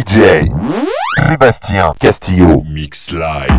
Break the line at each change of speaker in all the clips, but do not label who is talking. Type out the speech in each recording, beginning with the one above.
DJ Sébastien Castillo.
Mix Live.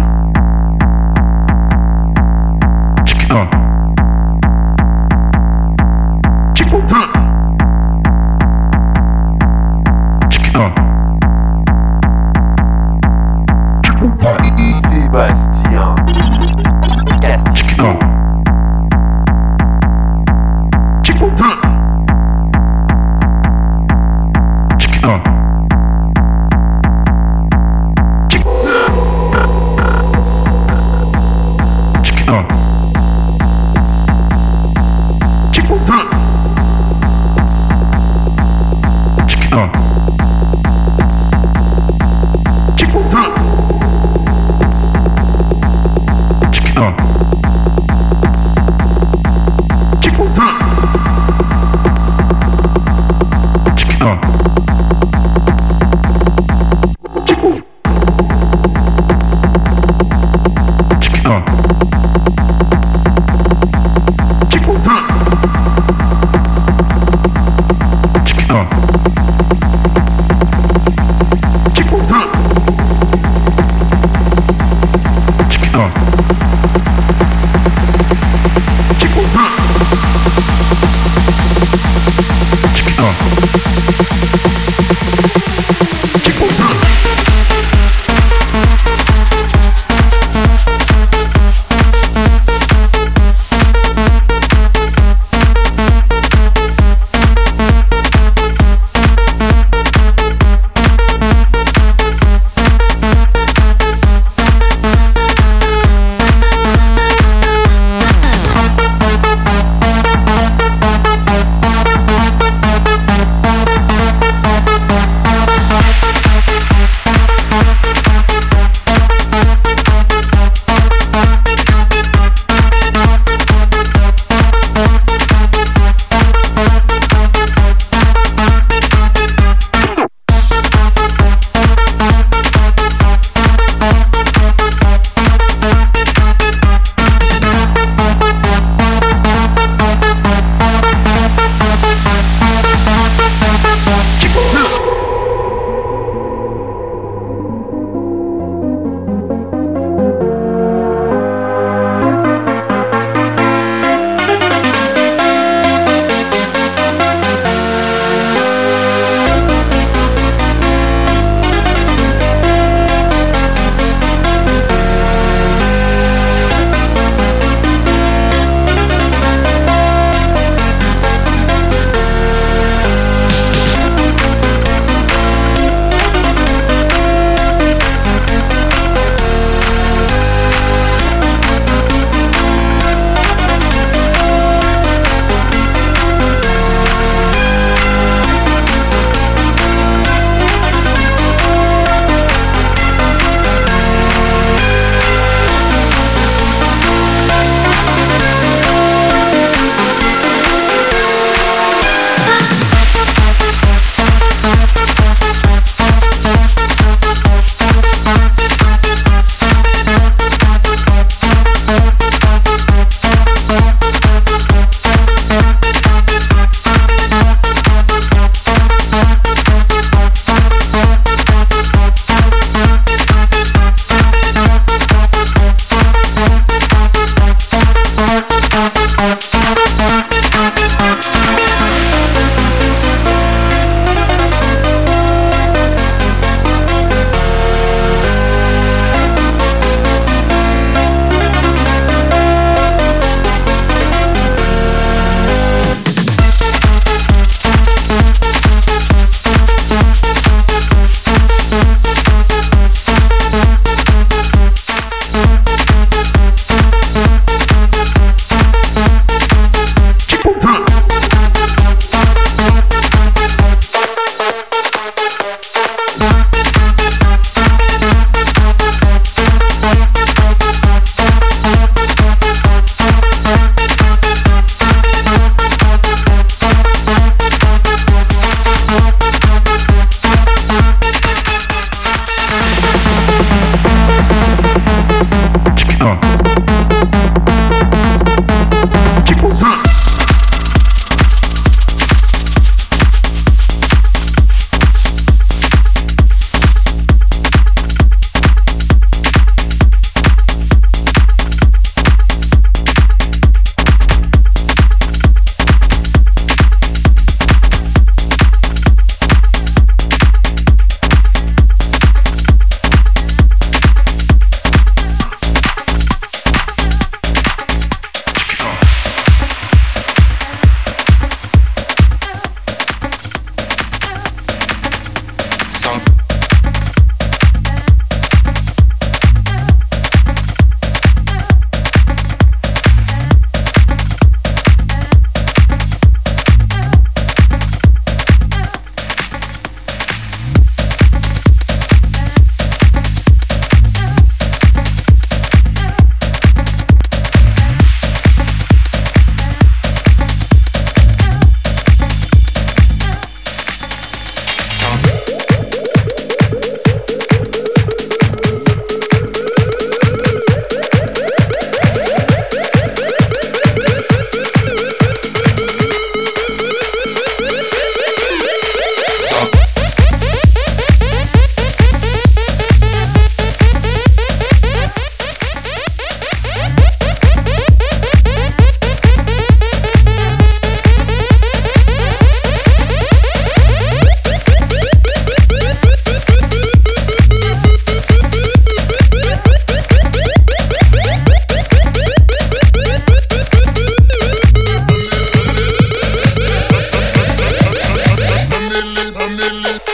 a
million.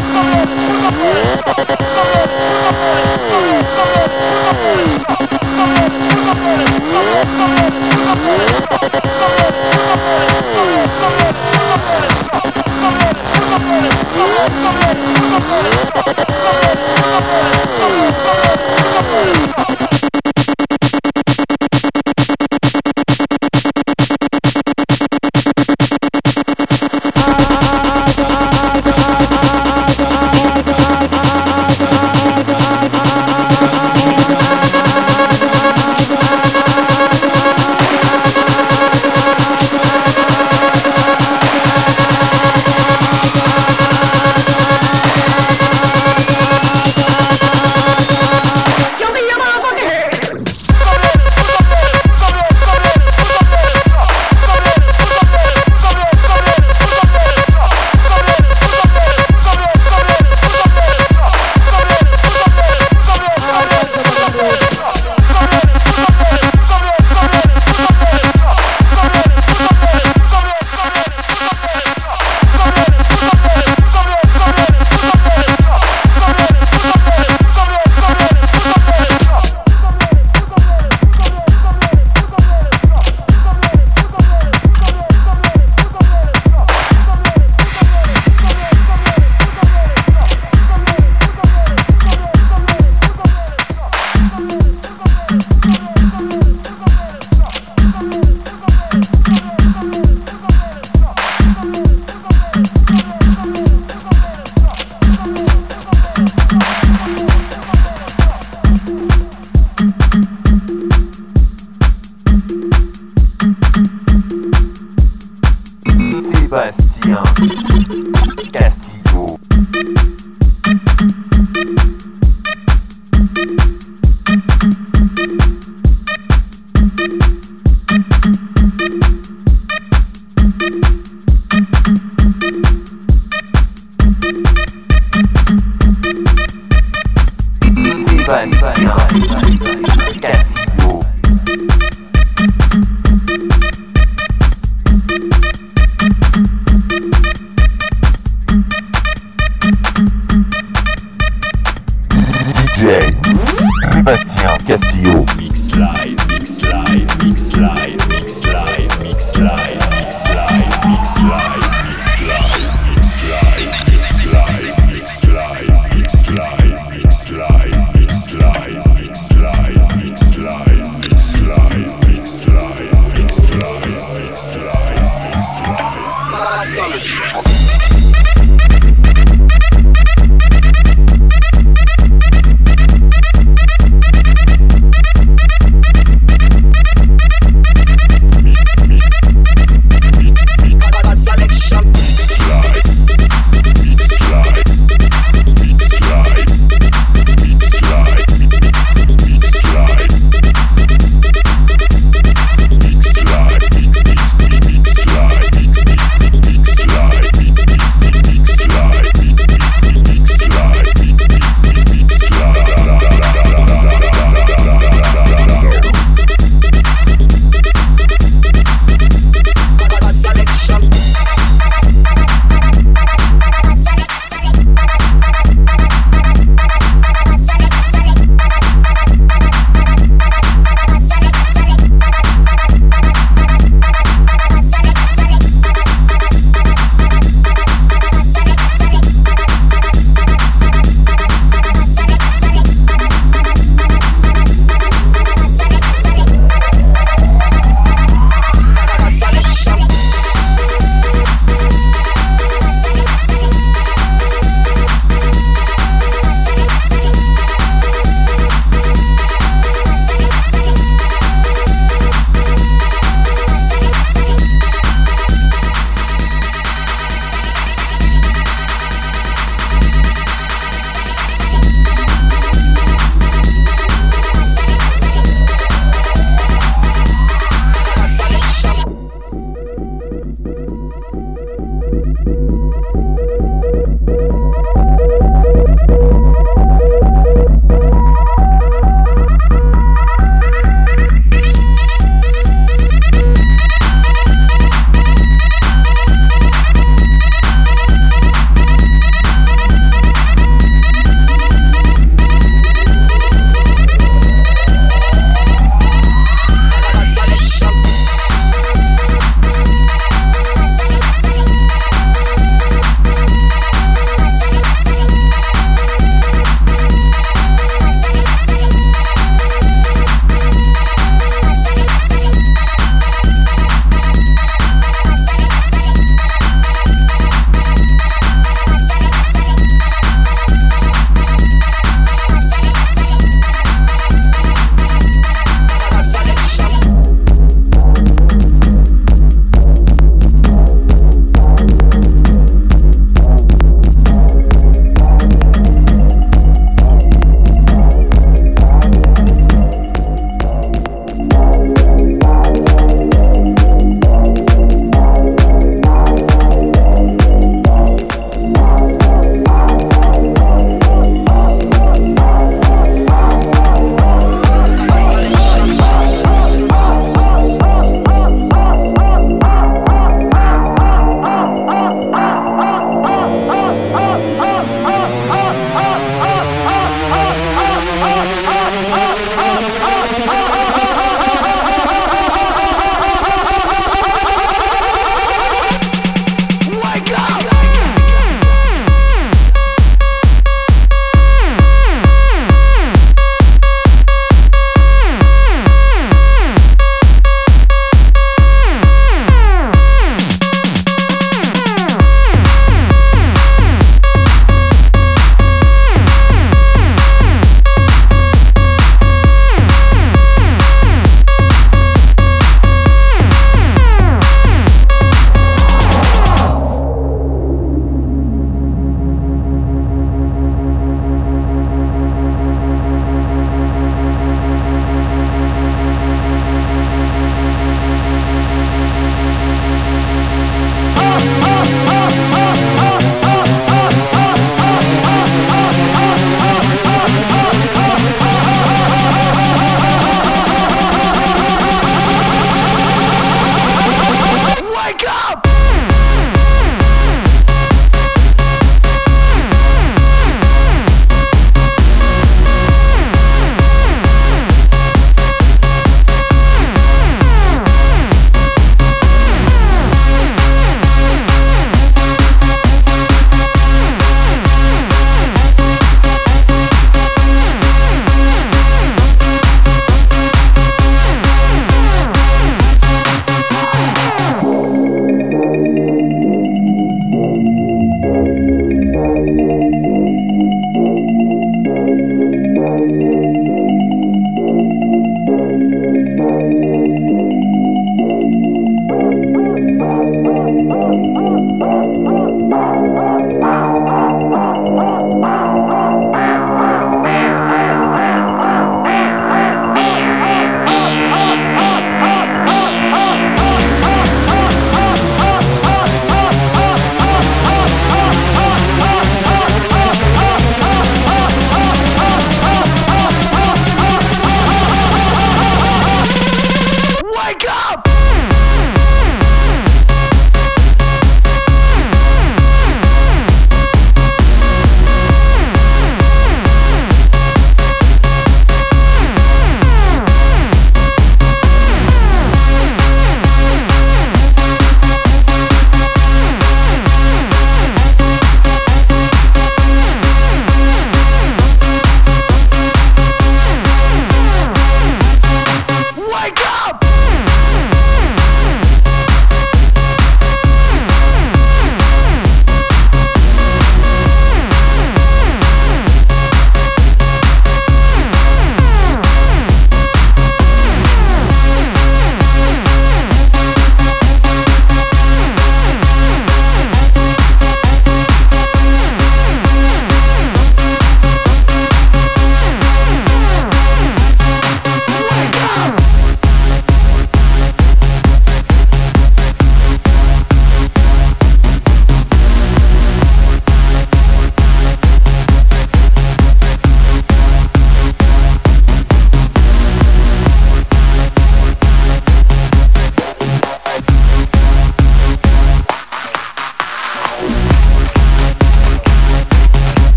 Slide.